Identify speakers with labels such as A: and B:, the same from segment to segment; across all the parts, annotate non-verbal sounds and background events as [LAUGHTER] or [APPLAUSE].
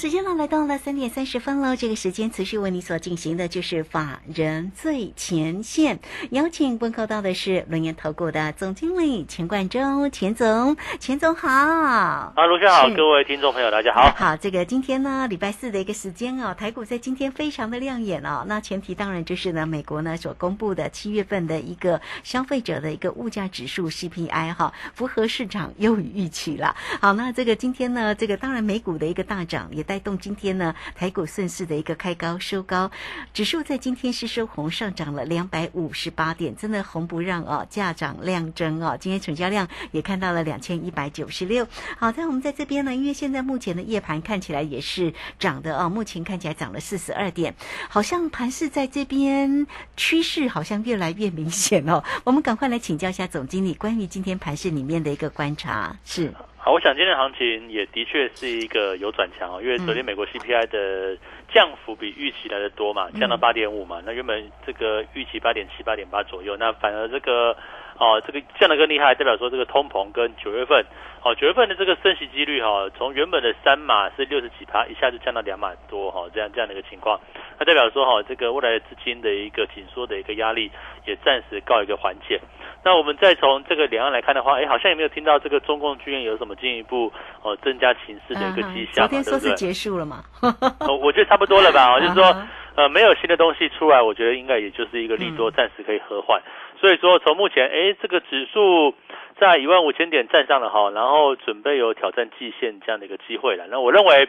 A: 时间呢来到了三点三十分喽，这个时间持续为你所进行的就是法人最前线，邀请问候到的是轮研投顾的总经理钱冠中，钱总，钱总好。
B: 啊，卢先好，各位听众朋友大家好。
A: 好，这个今天呢礼拜四的一个时间哦，台股在今天非常的亮眼哦。那前提当然就是呢，美国呢所公布的七月份的一个消费者的一个物价指数 CPI 哈，符合市场优于预期了。好，那这个今天呢，这个当然美股的一个大涨也。带动今天呢，台股顺势的一个开高收高，指数在今天是收红，上涨了两百五十八点，真的红不让哦，价涨量增哦。今天成交量也看到了两千一百九十六。好，在我们在这边呢，因为现在目前的夜盘看起来也是涨的哦，目前看起来涨了四十二点，好像盘势在这边趋势好像越来越明显哦。我们赶快来请教一下总经理关于今天盘势里面的一个观察是。
B: 好，我想今天行情也的确是一个有转强哦，因为昨天美国 CPI 的降幅比预期来的多嘛，降到八点五嘛，那原本这个预期八点七、八点八左右，那反而这个哦，这个降的更厉害，代表说这个通膨跟九月份哦，九月份的这个升息几率哈，从原本的三码是六十几趴，一下就降到两码多哈，这样这样的一个情况，那代表说哈，这个未来资金的一个紧缩的一个压力也暂时告一个缓解。那我们再从这个两岸来看的话，哎，好像也没有听到这个中共军演有什么进一步哦增加情势的一个迹象，
A: 昨天说是结束了嘛？[LAUGHS]
B: 哦，我觉得差不多了吧。就是说，[LAUGHS] 呃，没有新的东西出来，我觉得应该也就是一个利多，暂时可以和缓。所以说，从目前，哎，这个指数在一万五千点站上了哈，然后准备有挑战季线这样的一个机会了。那我认为，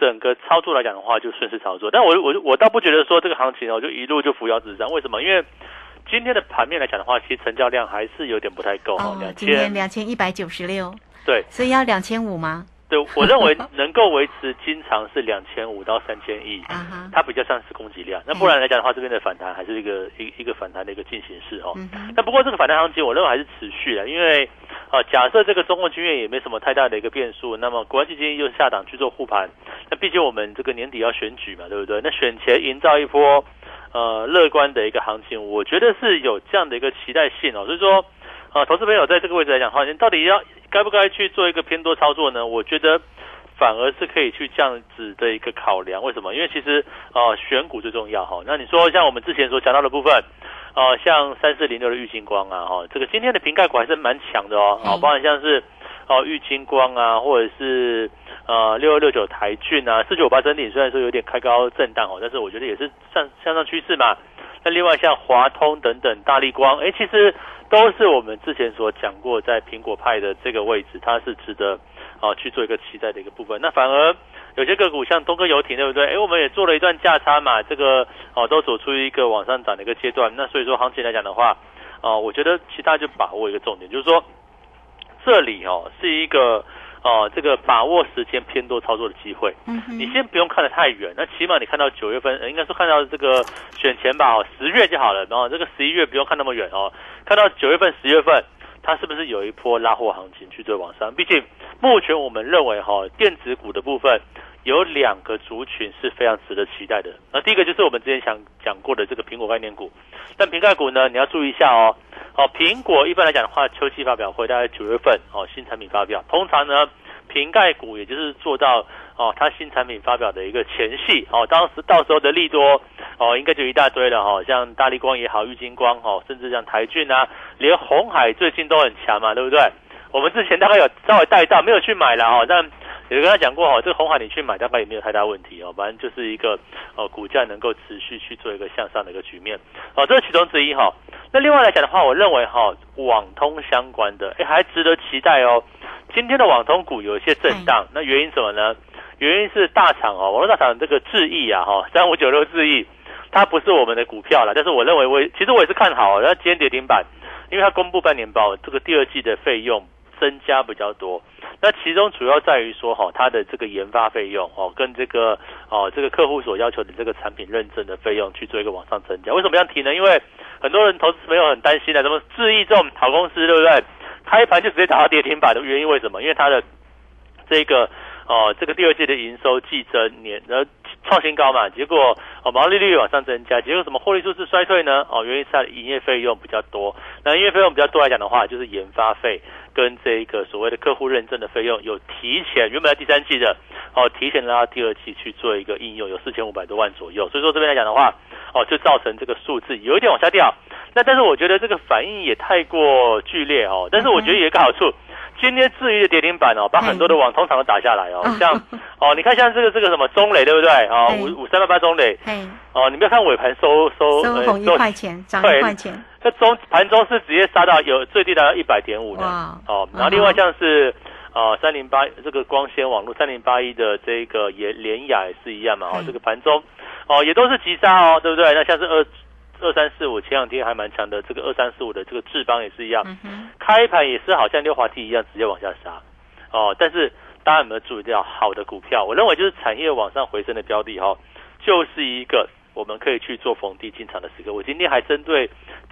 B: 整个操作来讲的话，就顺势操作。但我我我倒不觉得说这个行情哦，就一路就扶摇直上。为什么？因为今天的盘面来讲的话，其实成交量还是有点不太够
A: 哦。两千两千一百九十六，
B: 对，
A: 所以要两千五吗？
B: 对，我认为能够维持经常是两千五到三千亿，它比较像是供给量。那不然来讲的话，这边的反弹还是一个一一个反弹的一个进行式哦。那不过这个反弹行情，我认为还是持续的，因为呃，假设这个中共军院也没什么太大的一个变数，那么国安基金又下档去做护盘，那毕竟我们这个年底要选举嘛，对不对？那选前营造一波。呃，乐观的一个行情，我觉得是有这样的一个期待性哦。所以说，呃，投资朋友在这个位置来讲，的话，你到底要该不该去做一个偏多操作呢？我觉得反而是可以去这样子的一个考量。为什么？因为其实呃，选股最重要哈。那你说像我们之前所讲到的部分，呃，像三四零六的玉金光啊，哈，这个今天的瓶盖股还是蛮强的哦。好，包含像是哦玉金光啊，或者是。呃，六二六九台骏啊，四九八整体虽然说有点开高震荡哦，但是我觉得也是向向上趋势嘛。那另外像华通等等，大力光，哎，其实都是我们之前所讲过，在苹果派的这个位置，它是值得啊去做一个期待的一个部分。那反而有些个股像东哥游艇，对不对？哎，我们也做了一段价差嘛，这个哦都走出一个往上涨的一个阶段。那所以说行情来讲的话，啊，我觉得其他就把握一个重点，就是说这里哦是一个。哦，这个把握时间偏多操作的机会，嗯，你先不用看得太远，那起码你看到九月份，应该是看到这个选前吧，哦，十月就好了，然后这个十一月不用看那么远哦，看到九月份、十月份，它是不是有一波拉货行情去做往上？毕竟目前我们认为哈，电子股的部分有两个族群是非常值得期待的。那第一个就是我们之前想讲过的这个苹果概念股，但瓶盖股呢，你要注意一下哦。哦，苹果一般来讲的话，秋季发表会大概九月份哦，新产品发表。通常呢，瓶盖股也就是做到哦，它新产品发表的一个前戏哦，当时到时候的利多哦，应该就一大堆了哈，像大力光也好，玉金光哦，甚至像台骏啊，连红海最近都很强嘛，对不对？我们之前大概有稍微带到，没有去买了哦，但。有跟他讲过哈，这个红海你去买大概也没有太大问题哦，反正就是一个呃股价能够持续去做一个向上的一个局面哦，这是其中之一哈。那另外来讲的话，我认为哈网通相关的哎还值得期待哦。今天的网通股有一些震荡，那原因什么呢？原因是大厂哦，网络大厂这个智易啊哈，三五九六智易，它不是我们的股票了，但是我认为我其实我也是看好，然后今天跌停板，因为它公布半年报，这个第二季的费用。增加比较多。那其中主要在于说哈，它的这个研发费用哦，跟这个哦这个客户所要求的这个产品认证的费用去做一个往上增加。为什么这样提呢？因为很多人投资朋友很担心的，什么智毅这种好公司，对不对？开盘就直接打到跌停板的原因为什么？因为它的这个哦这个第二季的营收季增年呃创新高嘛，结果哦毛利率往上增加，结果什么获利数字衰退呢？哦，原因是它的营业费用比较多。那营业费用比较多来讲的话，就是研发费。跟这个所谓的客户认证的费用有提前，原本在第三季的，哦，提前拉到第二季去做一个应用，有四千五百多万左右。所以说这边来讲的话，哦，就造成这个数字有一点往下掉。那但是我觉得这个反应也太过剧烈哦。但是我觉得有一个好处，今天至于的跌停板哦，把很多的网通常都打下来哦。像哦，你看像这个这个什么中磊对不对？哦，五五三八八中磊。哦，你不要看尾盘收
A: 收收一块钱，涨一块钱。
B: 这中盘中是直接杀到有最低达到一百点五的哦，然后另外像是呃三零八这个光纤网络三零八一的这个也联雅也是一样嘛哦，这个盘中哦也都是急杀哦，对不对？那像是二二三四五前两天还蛮强的，这个二三四五的这个智邦也是一样，开盘也是好像溜滑梯一样直接往下杀哦，但是大家有没有注意到好的股票？我认为就是产业往上回升的标的哈，就是一个。我们可以去做逢低进场的时刻。我今天还针对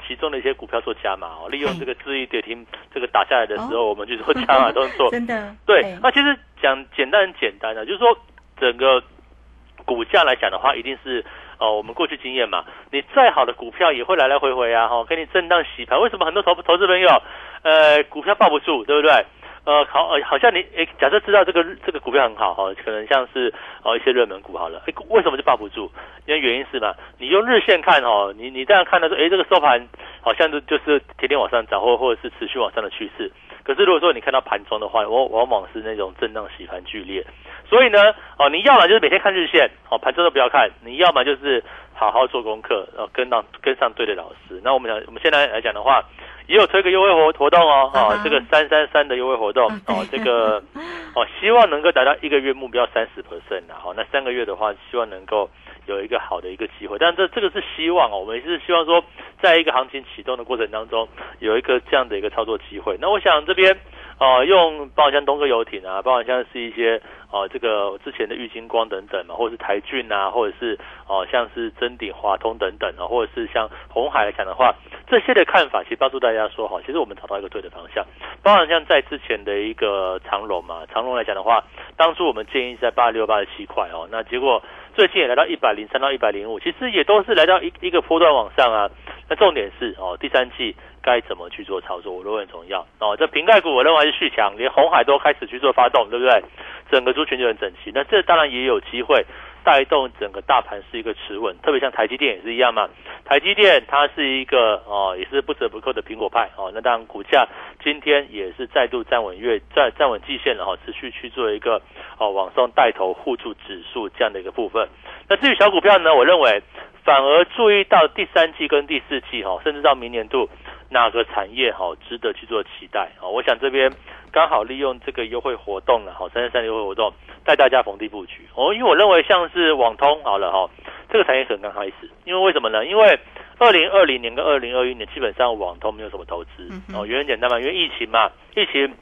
B: 其中的一些股票做加码哦，利用这个智易跌停这个打下来的时候，我们去做加码动作。[LAUGHS]
A: 真的
B: 对。那其实讲简单很简单的，就是说整个股价来讲的话，一定是哦，我们过去经验嘛，你再好的股票也会来来回回啊，哈，给你震荡洗盘。为什么很多投投资朋友呃股票抱不住，对不对？呃，好，呃，好像你，诶，假设知道这个这个股票很好哈，可能像是哦一些热门股好了，诶，为什么就抱不住？因为原因是嘛，你用日线看哦，你你这样看的说，诶，这个收盘好像就就是天天往上涨，或或者是持续往上的趋势。可是如果说你看到盘中的话，往往往是那种震荡洗盘剧烈。所以呢，哦，你要么就是每天看日线，哦，盘中都不要看；你要么就是好好做功课，然后跟上跟上对的老师。那我们讲，我们现在来讲的话。也有推个优惠活活动哦，哦，这个三三三的优惠活动哦，这个哦，希望能够达到一个月目标三十 percent 啊，好，那三个月的话，希望能够有一个好的一个机会，但这这个是希望哦，我们是希望说，在一个行情启动的过程当中，有一个这样的一个操作机会。那我想这边。哦，用包括像东哥游艇啊，包括像是一些哦，这个之前的玉金光等等嘛，或者是台骏啊，或者是哦，像是真鼎、华通等等啊，或者是像红海来讲的话，这些的看法其实帮助大家说哈，其实我们找到一个对的方向。包括像在之前的一个长龙嘛，长龙来讲的话，当初我们建议在八六八十七块哦，那结果最近也来到一百零三到一百零五，其实也都是来到一一个波段往上啊。那重点是哦，第三季。该怎么去做操作，我认为很重要哦。这瓶盖股我认为是续强，连红海都开始去做发动，对不对？整个族群就很整齐。那这当然也有机会带动整个大盘是一个持稳，特别像台积电也是一样嘛。台积电它是一个哦，也是不折不扣的苹果派哦。那当然股价今天也是再度站稳月站站稳季线了哈，持续去做一个哦往上带头护住指数这样的一个部分。那至于小股票呢，我认为反而注意到第三季跟第四季哈，甚至到明年度。哪个产业好值得去做期待啊？我想这边刚好利用这个优惠活动了，好三十三优惠活动带大家逢低布局哦。因为我认为像是网通好了哈，这个产业可能刚开始，因为为什么呢？因为二零二零年跟二零二一年基本上网通没有什么投资哦，原因简单嘛，因为疫情嘛，疫情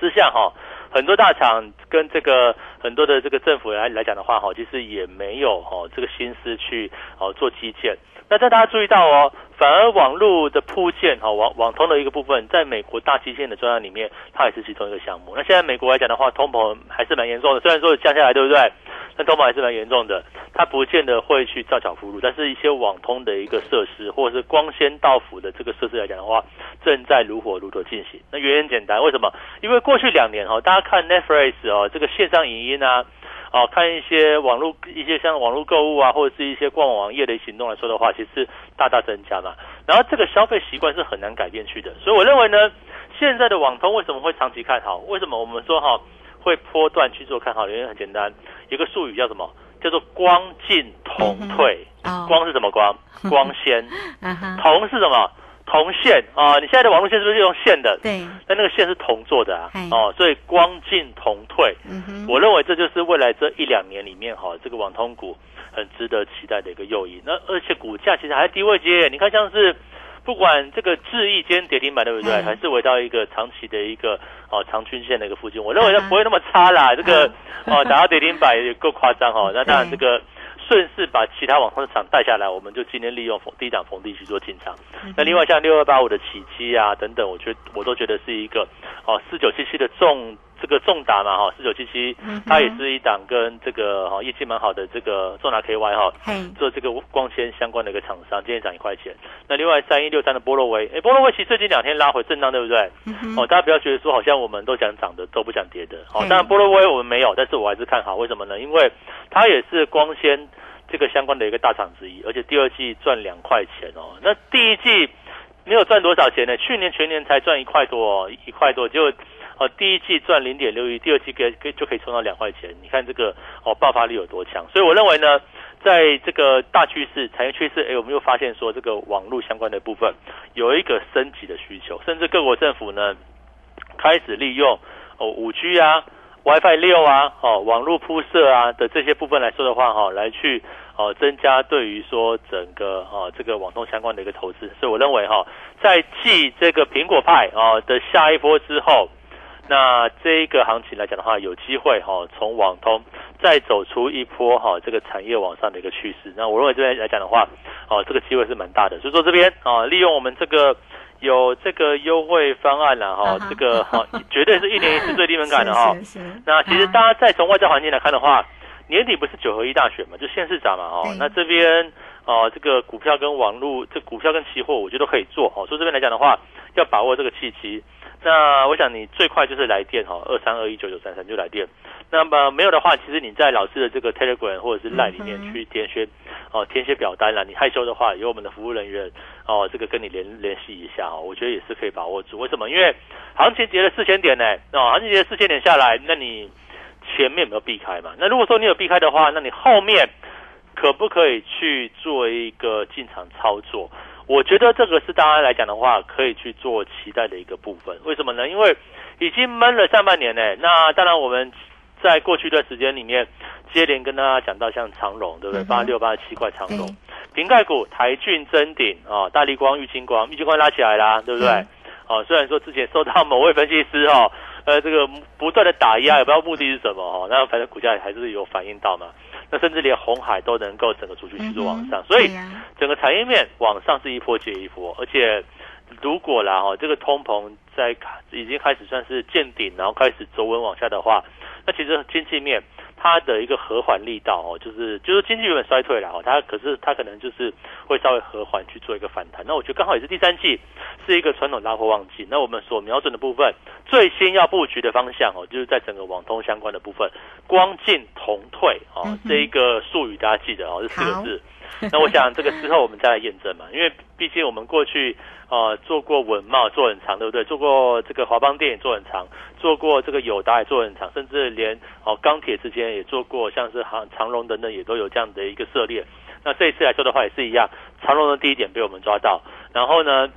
B: 之下哈，很多大厂跟这个很多的这个政府来来讲的话哈，其实也没有哈这个心思去哦做基建。那但大家注意到哦。反而网络的铺建哈网网通的一个部分，在美国大基建的专案里面，它也是其中一个项目。那现在美国来讲的话，通膨还是蛮严重的，虽然说降下来，对不对？那通膨还是蛮严重的，它不见得会去造桥铺路，但是一些网通的一个设施，或者是光纤到府的这个设施来讲的话，正在如火如荼进行。那原因简单，为什么？因为过去两年哈，大家看 Netflix 哦，这个线上影音啊。哦，看一些网络一些像网络购物啊，或者是一些逛网页的行动来说的话，其实大大增加嘛。然后这个消费习惯是很难改变去的，所以我认为呢，现在的网通为什么会长期看好？为什么我们说哈会波段去做看好？原因很简单，一个术语叫什么？叫做光进同退。光是什么光？[LAUGHS] 光纤。铜是什么？铜线啊，你现在的网络线是不是用线的？
A: 对，
B: 但那个线是铜做的啊，哦，所以光进铜退。嗯我认为这就是未来这一两年里面哈，这个网通股很值得期待的一个诱因。那而且股价其实还在低位接，你看像是不管这个质疑间跌停板对不对，还是回到一个长期的一个哦长均线的一个附近，我认为它不会那么差啦。这个哦打到跌停板也够夸张哦。那当然这个。顺势把其他网通的厂带下来，我们就今天利用逢低档逢低去做进场。那另外像六二八五的起基啊等等，我觉得我都觉得是一个哦四九七七的重这个重达嘛哈四九七七，它也是一档跟这个哈业绩蛮好的这个重达 KY 哈，做这个光纤相关的一个厂商，今天涨一块钱。那另外三一六三的波洛威，哎波洛威其实最近两天拉回震荡，对不对？哦，大家不要觉得说好像我们都想涨的都不想跌的。哦，当然波洛威我们没有，但是我还是看好，为什么呢？因为它也是光纤。这个相关的一个大厂之一，而且第二季赚两块钱哦。那第一季没有赚多少钱呢？去年全年才赚一块多，一块多就哦，第一季赚零点六亿，第二季可可就可以冲到两块钱。你看这个哦，爆发力有多强？所以我认为呢，在这个大趋势、产业趋势，哎，我们又发现说这个网络相关的部分有一个升级的需求，甚至各国政府呢开始利用哦五 G 啊。WiFi 六啊，哦，网络铺设啊的这些部分来说的话，哈，来去哦增加对于说整个哦这个网通相关的一个投资，所以我认为哈，在继这个苹果派哦的下一波之后，那这一个行情来讲的话，有机会哈从网通再走出一波哈这个产业往上的一个趋势。那我认为这边来讲的话，哦这个机会是蛮大的，所以说这边啊利用我们这个。有这个优惠方案了哈，[LAUGHS] 这个哈绝对是一年一次最低门槛的哈。[LAUGHS] 那其实大家再从外在环境来看的话，年底不是九合一大选嘛，就县市长嘛哈。那这边哦，这个股票跟网络，这股票跟期货，我觉得都可以做哦。所以这边来讲的话，要把握这个契机。那我想你最快就是来电哈，二三二一九九三三就来电。那么没有的话，其实你在老师的这个 Telegram 或者是 Line 里面去填写哦，填写表单了。你害羞的话，有我们的服务人员哦，这个跟你联联系一下哦。我觉得也是可以把握住。为什么？因为行情跌了四千点呢？哦，行情跌了四千点下来，那你前面有没有避开嘛？那如果说你有避开的话，那你后面可不可以去做一个进场操作？我觉得这个是大家来讲的话，可以去做期待的一个部分。为什么呢？因为已经闷了上半年呢。那当然，我们在过去一段时间里面，接连跟大家讲到像长荣，对不对？八六八七块长荣，瓶盖股台骏、真鼎啊，大力光、玉金光、玉金光拉起来啦，对不对？哦，虽然说之前受到某位分析师哈，呃，这个不断的打压，也不知道目的是什么哈，那反正股价还是有反映到嘛。那甚至连红海都能够整个出去去做往上，所以整个产业面往上是一波接一波，而且如果啦哈，这个通膨在已经开始算是见顶，然后开始走稳往下的话，那其实经济面。它的一个和缓力道哦，就是就是经济有点衰退了哦，它可是它可能就是会稍微和缓去做一个反弹。那我觉得刚好也是第三季是一个传统拉货旺季。那我们所瞄准的部分，最先要布局的方向哦，就是在整个网通相关的部分，光进同退哦，这一个术语大家记得哦，这四个字。[LAUGHS] 那我想这个之后我们再来验证嘛，因为毕竟我们过去呃做过文茂做很长，对不对？做过这个华邦电也做很长，做过这个友达也做很长，甚至连哦钢铁之间也做过，像是航长隆等等也都有这样的一个涉猎。那这一次来说的话也是一样，长隆的第一点被我们抓到，然后呢，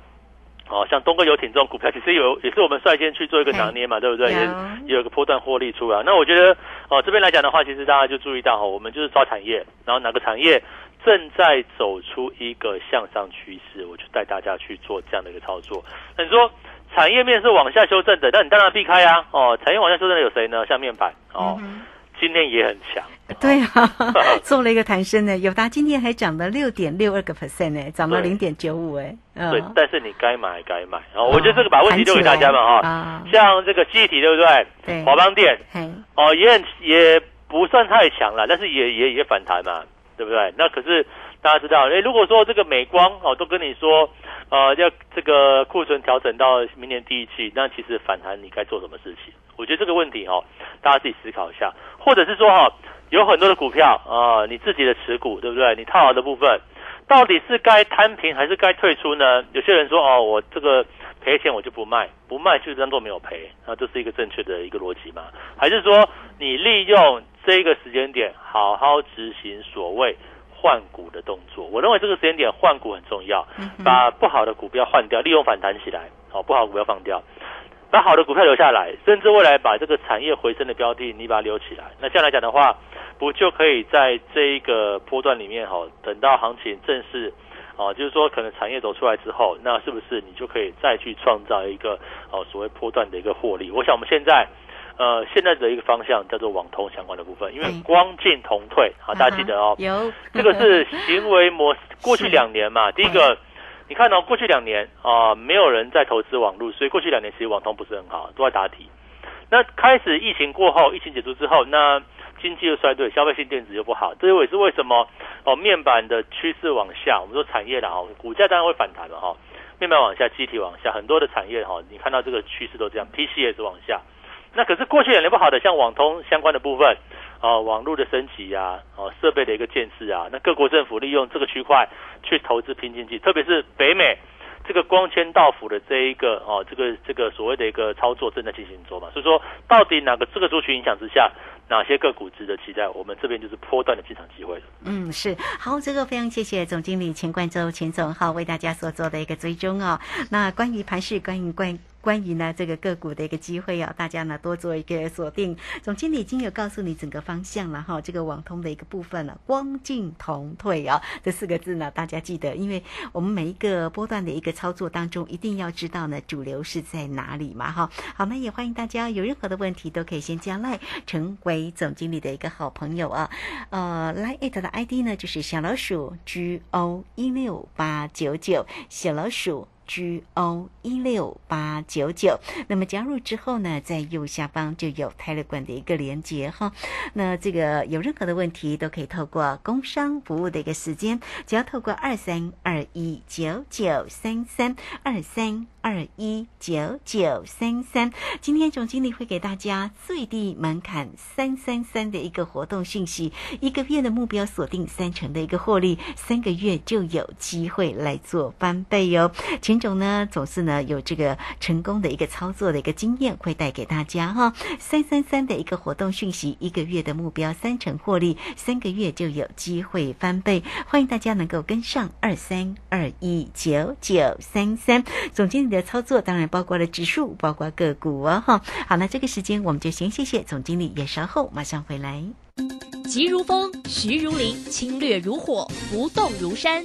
B: 哦像东哥游艇这种股票，其实有也是我们率先去做一个拿捏嘛，对不对？也有一个波段获利出来。那我觉得哦这边来讲的话，其实大家就注意到哈，我们就是抓产业，然后哪个产业。正在走出一个向上趋势，我就带大家去做这样的一个操作。那你说产业面是往下修正的，那你当然避开啊。哦，产业往下修正的有谁呢？像面板哦，今天也很强。
A: 对啊，[LAUGHS] 做了一个弹升呢。友达今天还涨了六点六二个 percent 呢，涨了零点九五哎。
B: 对，但是你该买该买。哦，我觉得这个把问题丢给大家嘛哈。像这个记忆体对不对？
A: 对。
B: 华邦电。哦，也很也不算太强了，但是也也也反弹嘛。对不对？那可是大家知道，哎，如果说这个美光哦都跟你说，呃，要这个库存调整到明年第一季，那其实反弹你该做什么事情？我觉得这个问题哦，大家自己思考一下，或者是说哈，有很多的股票啊，你自己的持股对不对？你套牢的部分，到底是该摊平还是该退出呢？有些人说哦，我这个赔钱我就不卖，不卖就当做没有赔，那这是一个正确的一个逻辑吗？还是说你利用？这个时间点，好好执行所谓换股的动作。我认为这个时间点换股很重要，把不好的股票换掉，利用反弹起来，好，不好股票放掉。把好的股票留下来，甚至未来把这个产业回升的标的你把它留起来。那这样来讲的话，不就可以在这一个波段里面哈，等到行情正式哦，就是说可能产业走出来之后，那是不是你就可以再去创造一个哦所谓波段的一个获利？我想我们现在呃现在的一个方向叫做网通相关的部分，因为光进同退，好大家记得哦，
A: 有
B: 这个 [LAUGHS] 是行为模式，过去两年嘛，第一个。你看到过去两年啊，没有人在投资网络，所以过去两年其实网通不是很好，都在答题。那开始疫情过后，疫情结束之后，那经济又衰退，消费性电子又不好，这也是为什么哦，面板的趋势往下。我们说产业的哈，股价当然会反弹了哈。面板往下，机体往下，很多的产业哈，你看到这个趋势都这样，PC 也是往下。那可是过去两年不好的，像网通相关的部分。啊，网络的升级呀，哦，设备的一个建设啊，那各国政府利用这个区块去投资拼经济，特别是北美这个光纤到府的这一个哦，这个这个所谓的一个操作正在进行中嘛，所以说到底哪个这个族群影响之下？哪些个股值得期待？我们这边就是波段的进场机会
A: 嗯，是好，这个非常谢谢总经理钱冠洲钱总哈为大家所做的一个追踪哦。那关于盘市，关于关关于呢这个个股的一个机会啊，大家呢多做一个锁定。总经理已经有告诉你整个方向了哈，这个网通的一个部分了，光进同退啊这四个字呢，大家记得，因为我们每一个波段的一个操作当中，一定要知道呢主流是在哪里嘛哈。好，那也欢迎大家有任何的问题都可以先加赖成为。总经理的一个好朋友啊，呃，来艾特的 ID 呢就是小老鼠 G O 一六八九九，小老鼠。G O 一六八九九，那么加入之后呢，在右下方就有泰勒管的一个连接哈。那这个有任何的问题，都可以透过工商服务的一个时间，只要透过二三二一九九三三二三二一九九三三。今天总经理会给大家最低门槛三三三的一个活动信息，一个月的目标锁定三成的一个获利，三个月就有机会来做翻倍哟。品种呢，总是呢有这个成功的一个操作的一个经验，会带给大家哈。三三三的一个活动讯息，一个月的目标三成获利，三个月就有机会翻倍。欢迎大家能够跟上二三二一九九三三。总经理的操作当然包括了指数，包括个股哦哈。好，那这个时间我们就先谢谢总经理，也稍后马上回来。
C: 急如风，徐如林，侵略如火，不动如山。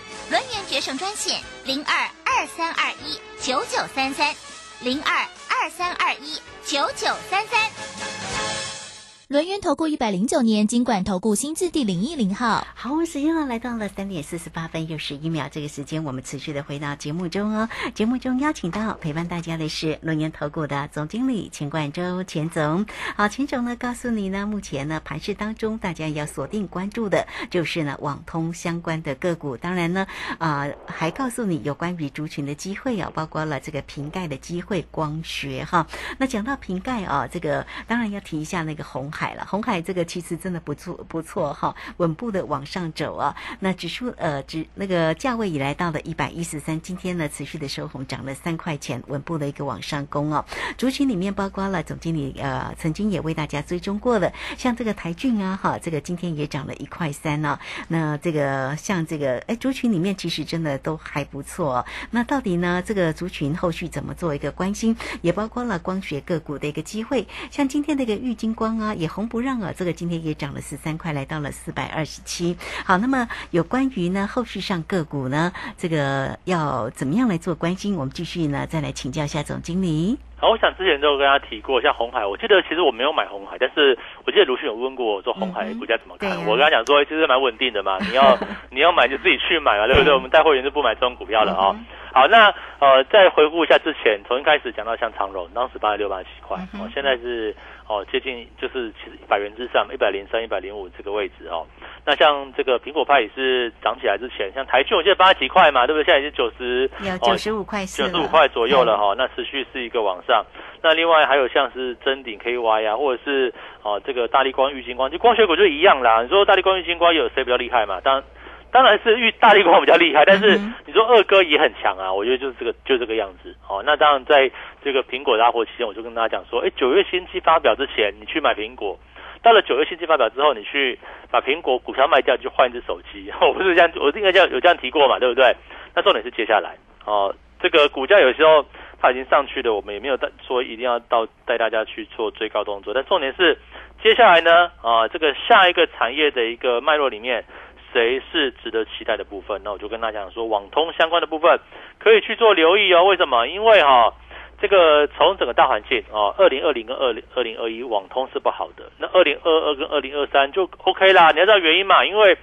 D: 轮源决胜专线零二二三二一九九三三零二二三二一九九三三。
E: 轮源投顾一百零九年金管投顾新字第零一零号，
A: 好，我们时间呢来到了三点四十八分又十一秒，这个时间我们持续的回到节目中哦。节目中邀请到陪伴大家的是轮源投顾的总经理钱冠洲钱总。好，钱总呢告诉你呢，目前呢盘市当中大家要锁定关注的就是呢网通相关的个股，当然呢啊还告诉你有关于族群的机会啊，包括了这个瓶盖的机会，光学哈。那讲到瓶盖啊，这个当然要提一下那个红海。海了，红海这个其实真的不错不错哈，稳步的往上走啊。那指数呃指那个价位已来到了一百一十三，今天呢持续的收红，涨了三块钱，稳步的一个往上攻哦。族群里面包括了总经理呃曾经也为大家追踪过的，像这个台骏啊哈，这个今天也涨了一块三呢。那这个像这个哎族群里面其实真的都还不错。那到底呢这个族群后续怎么做一个关心？也包括了光学个股的一个机会，像今天那个玉金光啊也。红不让啊，这个今天也涨了十三块，来到了四百二十七。好，那么有关于呢后续上个股呢，这个要怎么样来做关心？我们继续呢再来请教一下总经理。
B: 好，我想之前都有跟他提过，像红海，我记得其实我没有买红海，但是我记得卢迅有问过我说红海股价怎么看，我跟他讲说其实蛮稳定的嘛，你要 [LAUGHS] 你要买就自己去买嘛，对不对？我们带会员就不买这种股票了啊。好，那呃再回顾一下之前，从一开始讲到像长荣，当时八十六八七块，哦，现在是。哦，接近就是其实一百元之上，一百零三、一百零五这个位置哦。那像这个苹果派也是涨起来之前，像台骏我记得八十几块嘛，对不对？现在已经九十，
A: 有九十五块九
B: 十五块左右了哈。那持续是一个往上。那另外还有像是真顶 KY 啊，或者是哦这个大力光、玉金光，就光学股就一样啦。你说大力光、玉金光有谁比较厉害嘛？当然。当然是玉大力光比较厉害，但是你说二哥也很强啊，我觉得就是这个就这个样子哦。那当然在这个苹果拉货期间，我就跟大家讲说，哎，九月新机发表之前你去买苹果，到了九月新机发表之后，你去把苹果股票卖掉，就换一只手机。[LAUGHS] 我不是这样，我应该叫有这样提过嘛，对不对？那重点是接下来哦，这个股价有时候它已经上去了，我们也没有带说一定要到带大家去做追高动作，但重点是接下来呢啊，这个下一个产业的一个脉络里面。谁是值得期待的部分？那我就跟大家讲说，网通相关的部分可以去做留意哦。为什么？因为哈，这个从整个大环境啊，二零二零跟二零二零二一网通是不好的。那二零二二跟二零二三就 OK 啦。你要知道原因嘛？因为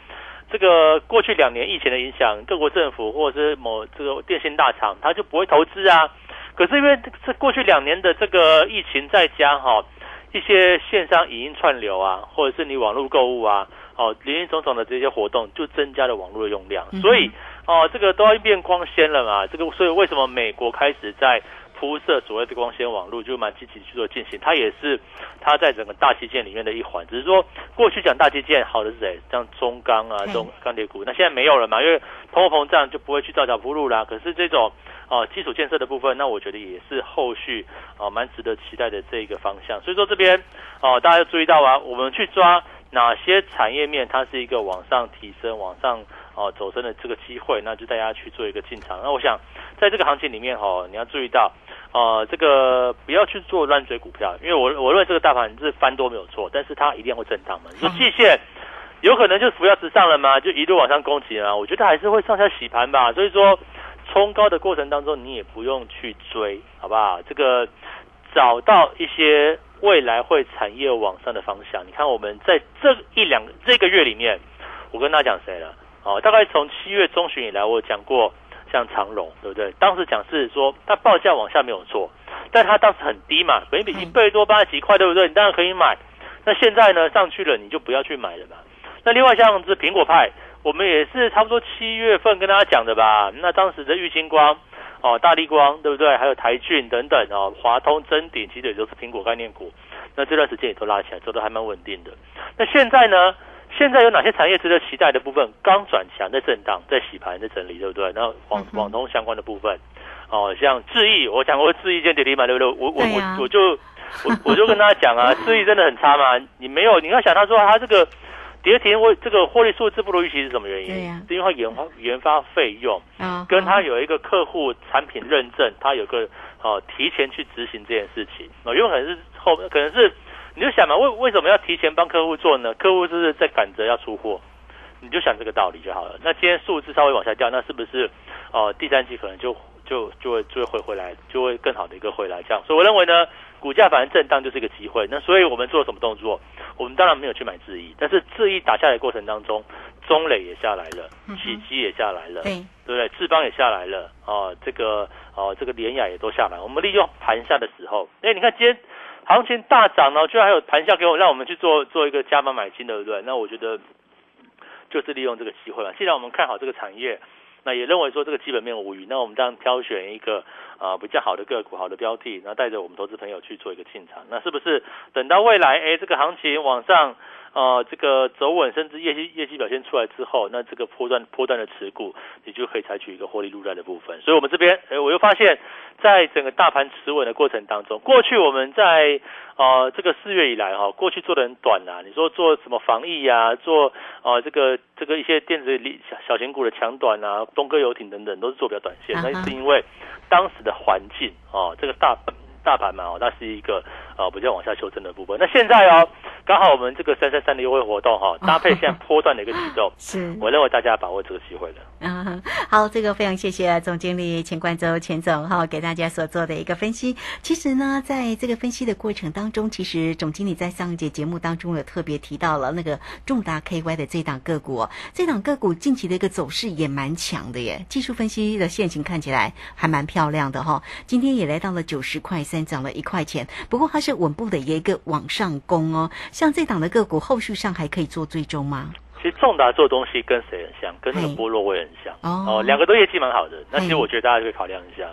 B: 这个过去两年疫情的影响，各国政府或者是某这个电信大厂，他就不会投资啊。可是因为这过去两年的这个疫情在家哈，一些线上影音串流啊，或者是你网络购物啊。哦，林林总总的这些活动就增加了网络的用量，所以哦，这个都要变光纤了嘛。这个所以为什么美国开始在铺设所谓的光纤网络，就蛮积极去做进行。它也是它在整个大基建里面的一环。只是说过去讲大基建好的是谁？像中钢啊，中钢铁股，那现在没有了嘛，因为通货膨胀就不会去造桥铺路啦。可是这种哦基础建设的部分，那我觉得也是后续哦蛮值得期待的这一个方向。所以说这边哦大家要注意到啊，我们去抓。哪些产业面它是一个往上提升、往上哦走升的这个机会，那就大家去做一个进场。那我想在这个行情里面哈，你要注意到，呃，这个不要去做乱追股票，因为我我认为这个大盘是翻多没有错，但是它一定会震荡嘛。你说季线有可能就扶摇直上了吗？就一路往上攻击啊？我觉得还是会上下洗盘吧。所以说冲高的过程当中，你也不用去追，好不好？这个找到一些。未来会产业往上的方向，你看我们在这一两这个月里面，我跟大家讲谁了？哦，大概从七月中旬以来，我讲过像长荣，对不对？当时讲是说它报价往下没有错，但它当时很低嘛，本比一倍多八十几块，对不对？你当然可以买。那现在呢，上去了你就不要去买了嘛。那另外像是苹果派，我们也是差不多七月份跟大家讲的吧。那当时的玉金光。哦，大力光对不对？还有台骏等等哦，华通、臻鼎其实也都是苹果概念股。那这段时间也都拉起来，走的还蛮稳定的。那现在呢？现在有哪些产业值得期待的部分？刚转强，在震荡，在洗盘，在整理，对不对？然后网网通相关的部分，哦，像智毅，我讲过智毅见跌停嘛，对不对？我我我我就我我就跟大家讲啊，智毅真的很差嘛。你没有，你要想他说他这个。跌停或这个获利数字不如预期是什么原因？是因为研发研发费用，跟他有一个客户产品认证，他有个哦提前去执行这件事情。哦，因为可能是后可能是你就想嘛，为为什么要提前帮客户做呢？客户是不是在赶着要出货？你就想这个道理就好了。那今天数字稍微往下掉，那是不是哦第三季可能就就就会就会回回来，就会更好的一个回来这样？所以我认为呢。股价反正震荡就是一个机会，那所以我们做了什么动作？我们当然没有去买智易，但是智易打下来过程当中，中磊也下来了，启基也下来了，对不对？智邦也下来了，哦，这个哦，这个联雅也都下来。我们利用盘下的时候，哎，你看今天行情大涨哦，居然还有盘下给我，让我们去做做一个加码买进，对不对？那我觉得就是利用这个机会嘛。既然我们看好这个产业。那也认为说这个基本面无虞，那我们这样挑选一个啊比较好的个股、好的标的，那带着我们投资朋友去做一个进场。那是不是等到未来哎这个行情往上呃这个走稳，甚至业绩业绩表现出来之后，那这个波段波段的持股，你就可以采取一个获利入袋的部分。所以我们这边哎我又发现，在整个大盘持稳的过程当中，过去我们在呃，这个四月以来哈，过去做的很短呐。你说做什么防疫呀，做呃这个这个一些电子小小型股的强短啊，东哥游艇等等，都是做比较短线。那是因为当时的环境哦，这个大大盘嘛哦，它是一个啊比较往下修正的部分。那现在哦，刚好我们这个三三三的优惠活动哈，搭配现在波段的一个启动，[LAUGHS]
A: 是
B: 我认为大家把握这个机会的。
A: 嗯，好，这个非常谢谢总经理钱冠洲钱总哈给大家所做的一个分析。其实呢，在这个分析的过程当中，其实总经理在上一节节目当中有特别提到了那个重达 KY 的这档个股，这档个股近期的一个走势也蛮强的耶，技术分析的线型看起来还蛮漂亮的哈。今天也来到了九十块三，涨了一块钱，不过它是是稳步的一个往上攻哦。像这档的个股，后续上还可以做追踪吗？
B: 其实重达做东西跟谁很像？跟那个波洛威很像哦，两个都业绩蛮好的。那其实我觉得大家可以考量一下。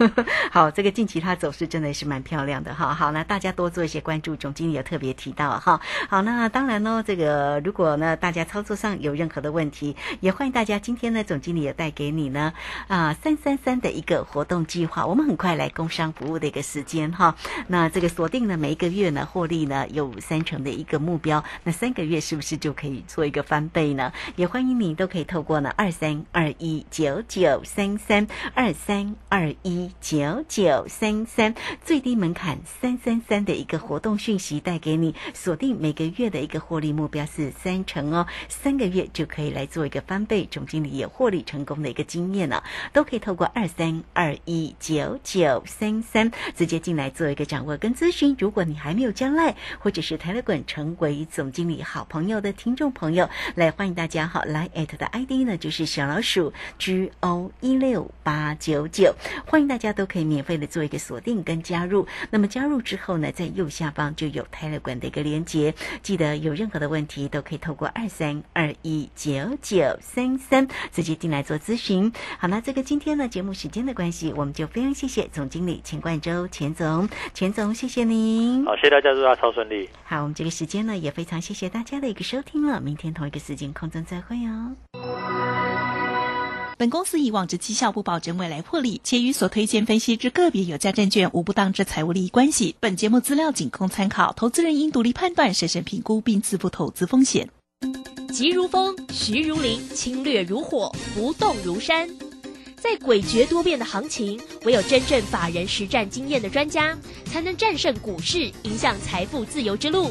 B: [LAUGHS]
A: 好，这个近期它走势真的是蛮漂亮的哈。好，那大家多做一些关注。总经理有特别提到哈。好，那当然呢，这个如果呢大家操作上有任何的问题，也欢迎大家今天呢总经理也带给你呢啊三三三的一个活动计划。我们很快来工商服务的一个时间哈。那这个锁定呢每一个月呢获利呢有三成的一个目标，那三个月是不是就可以做一个？翻倍呢，也欢迎你都可以透过呢二三二一九九三三二三二一九九三三最低门槛三三三的一个活动讯息带给你，锁定每个月的一个获利目标是三成哦，三个月就可以来做一个翻倍，总经理也获利成功的一个经验呢，都可以透过二三二一九九三三直接进来做一个掌握跟咨询。如果你还没有将来或者是台乐滚成为总经理好朋友的听众朋友。来欢迎大家哈，来艾特的 ID 呢就是小老鼠 G O 一六八九九，欢迎大家都可以免费的做一个锁定跟加入。那么加入之后呢，在右下方就有泰勒管的一个连接，记得有任何的问题都可以透过二三二一九九三三直接进来做咨询。好那这个今天呢节目时间的关系，我们就非常谢谢总经理钱冠洲钱总，钱总谢谢您。
B: 好，谢谢大家，祝大家超顺利。
A: 好，我们这个时间呢也非常谢谢大家的一个收听了，明天同一个时间空中再会哦。
F: 本公司以往之绩效不保证未来获利，且与所推荐分析之个别有价证券无不当之财务利益关系。本节目资料仅供参考，投资人应独立判断、审慎评估并自负投资风险。
C: 急如风，徐如林，侵略如火，不动如山。在诡谲多变的行情，唯有真正法人实战经验的专家，才能战胜股市，影响财富自由之路。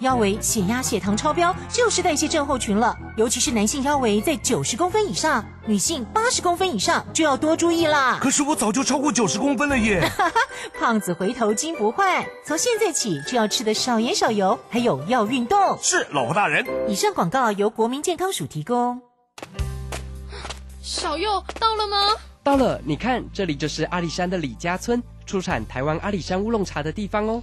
G: 腰围、血压、血糖超标，就是代谢症候群了。尤其是男性腰围在九十公分以上，女性八十公分以上就要多注意啦。
H: 可是我早就超过九十公分了耶！[LAUGHS] [LAUGHS]
G: 胖子回头金不换，从现在起就要吃的少盐少油，还有要运动。
H: 是，老婆大人。
G: 以上广告由国民健康署提供。
I: 小右到了吗？
J: 到了，你看，这里就是阿里山的李家村，出产台湾阿里山乌龙茶的地方哦。